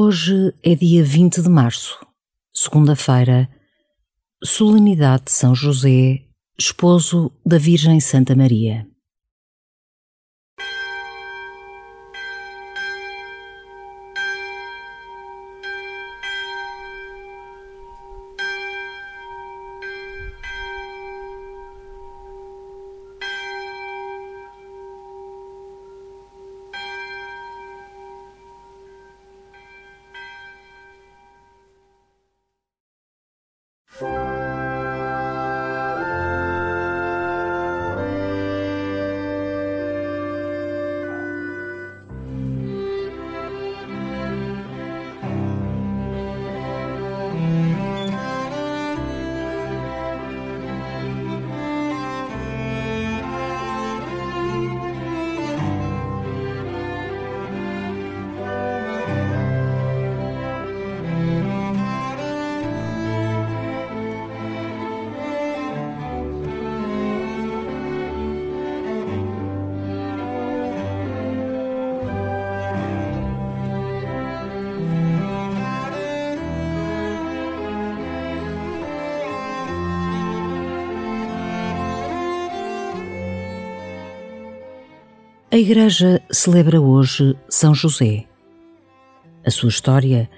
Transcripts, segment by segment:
Hoje é dia 20 de março, segunda-feira, solenidade de São José, esposo da Virgem Santa Maria. A Igreja celebra hoje São José. A sua história,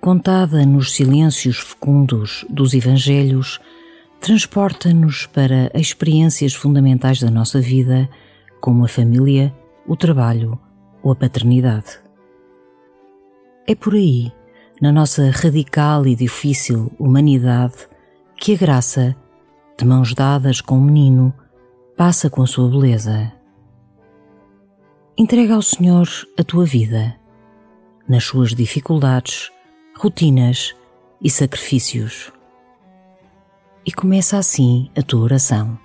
contada nos silêncios fecundos dos Evangelhos, transporta-nos para experiências fundamentais da nossa vida, como a família, o trabalho ou a paternidade. É por aí, na nossa radical e difícil humanidade, que a graça, de mãos dadas com o menino, passa com a sua beleza. Entrega ao Senhor a tua vida, nas suas dificuldades, rotinas e sacrifícios. E começa assim a tua oração.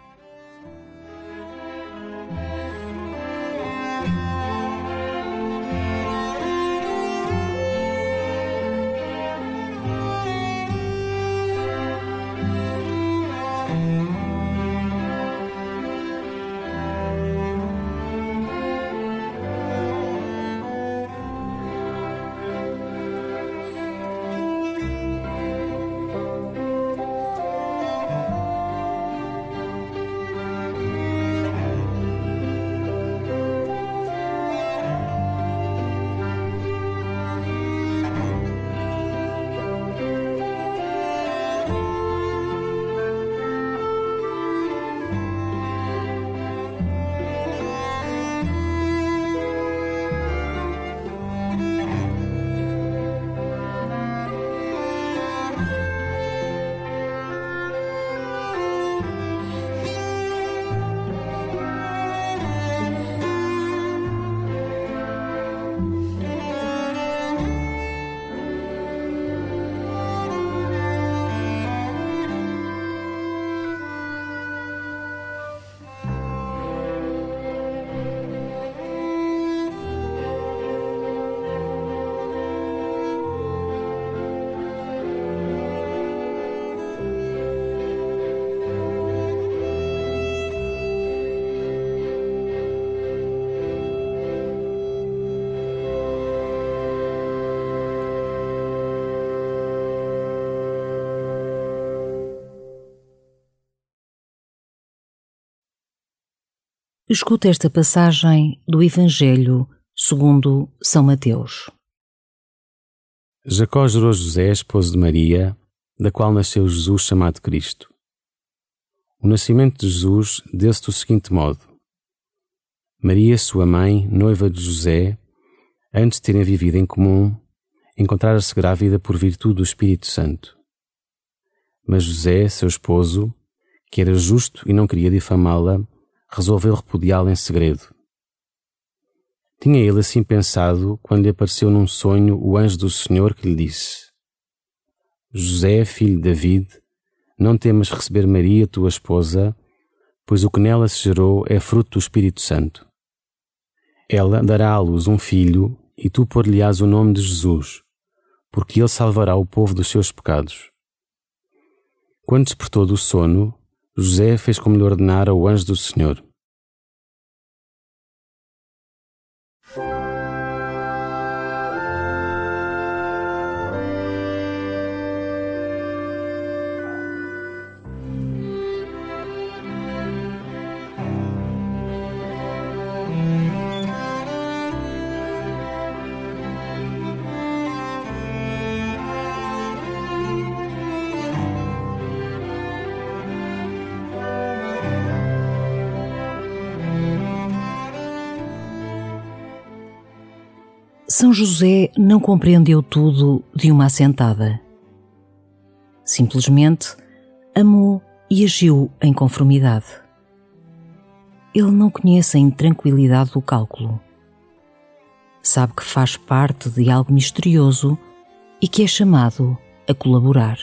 Escuta esta passagem do Evangelho segundo São Mateus. Jacó gerou José, esposo de Maria, da qual nasceu Jesus chamado Cristo. O nascimento de Jesus deu-se do seguinte modo. Maria, sua mãe, noiva de José, antes de terem vivido em comum, encontrara-se grávida por virtude do Espírito Santo. Mas José, seu esposo, que era justo e não queria difamá-la, resolveu repudiá-la em segredo. Tinha ele assim pensado quando lhe apareceu num sonho o anjo do Senhor que lhe disse: José, filho de David, não temas receber Maria, tua esposa, pois o que nela se gerou é fruto do Espírito Santo. Ela dará à luz um filho, e tu pôr-lhe-ás o nome de Jesus, porque ele salvará o povo dos seus pecados. Quando despertou do sono, José fez como lhe ordenara o anjo do Senhor. São José não compreendeu tudo de uma assentada. Simplesmente amou e agiu em conformidade. Ele não conhece a intranquilidade do cálculo. Sabe que faz parte de algo misterioso e que é chamado a colaborar.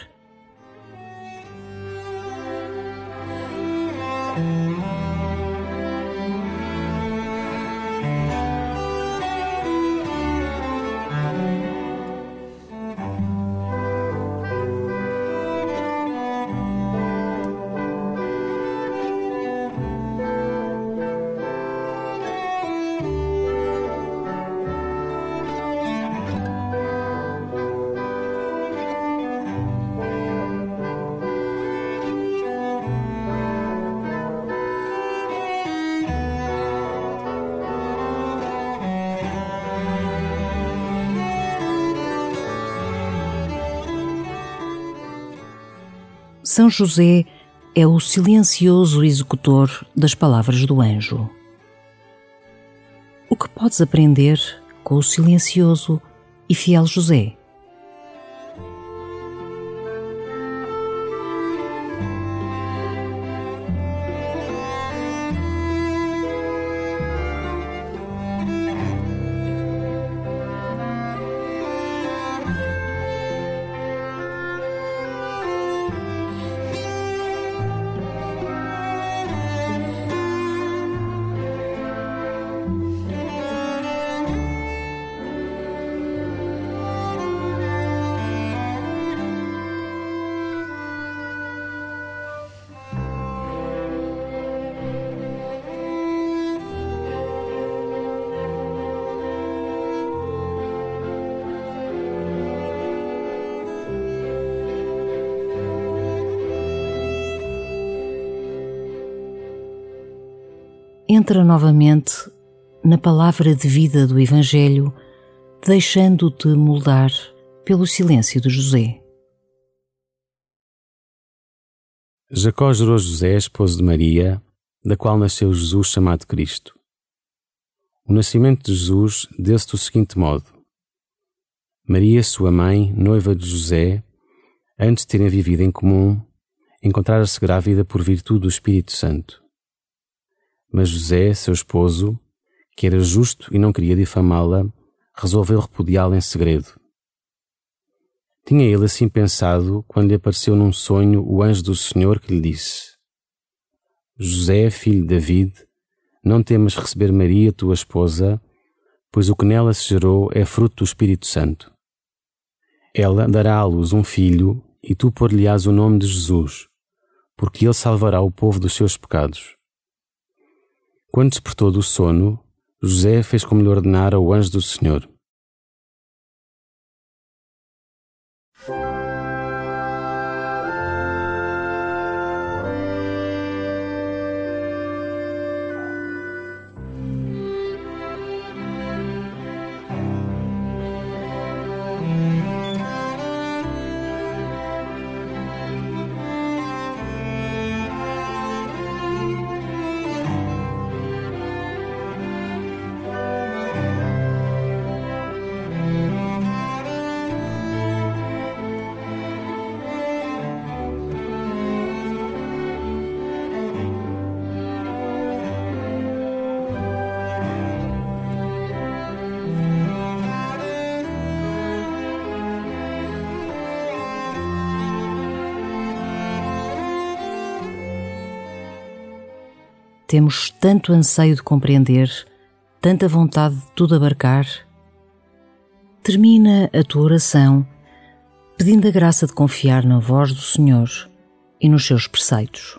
São José é o silencioso executor das palavras do anjo. O que podes aprender com o silencioso e fiel José? Entra novamente na palavra de vida do Evangelho, deixando-te moldar pelo silêncio de José. Jacó gerou José, esposo de Maria, da qual nasceu Jesus chamado Cristo. O nascimento de Jesus deu-se do seguinte modo: Maria, sua mãe, noiva de José, antes de terem vivido em comum, encontrara-se grávida por virtude do Espírito Santo. Mas José, seu esposo, que era justo e não queria difamá-la, resolveu repudiá-la em segredo. Tinha ele assim pensado quando lhe apareceu num sonho o anjo do Senhor que lhe disse: José, filho de David, não temas receber Maria, tua esposa, pois o que nela se gerou é fruto do Espírito Santo. Ela dará à luz um filho, e tu pôr-lhe-ás o nome de Jesus, porque ele salvará o povo dos seus pecados. Quando despertou do sono, José fez como lhe ordenara o anjo do Senhor. Temos tanto anseio de compreender, tanta vontade de tudo abarcar. Termina a tua oração pedindo a graça de confiar na voz do Senhor e nos seus preceitos.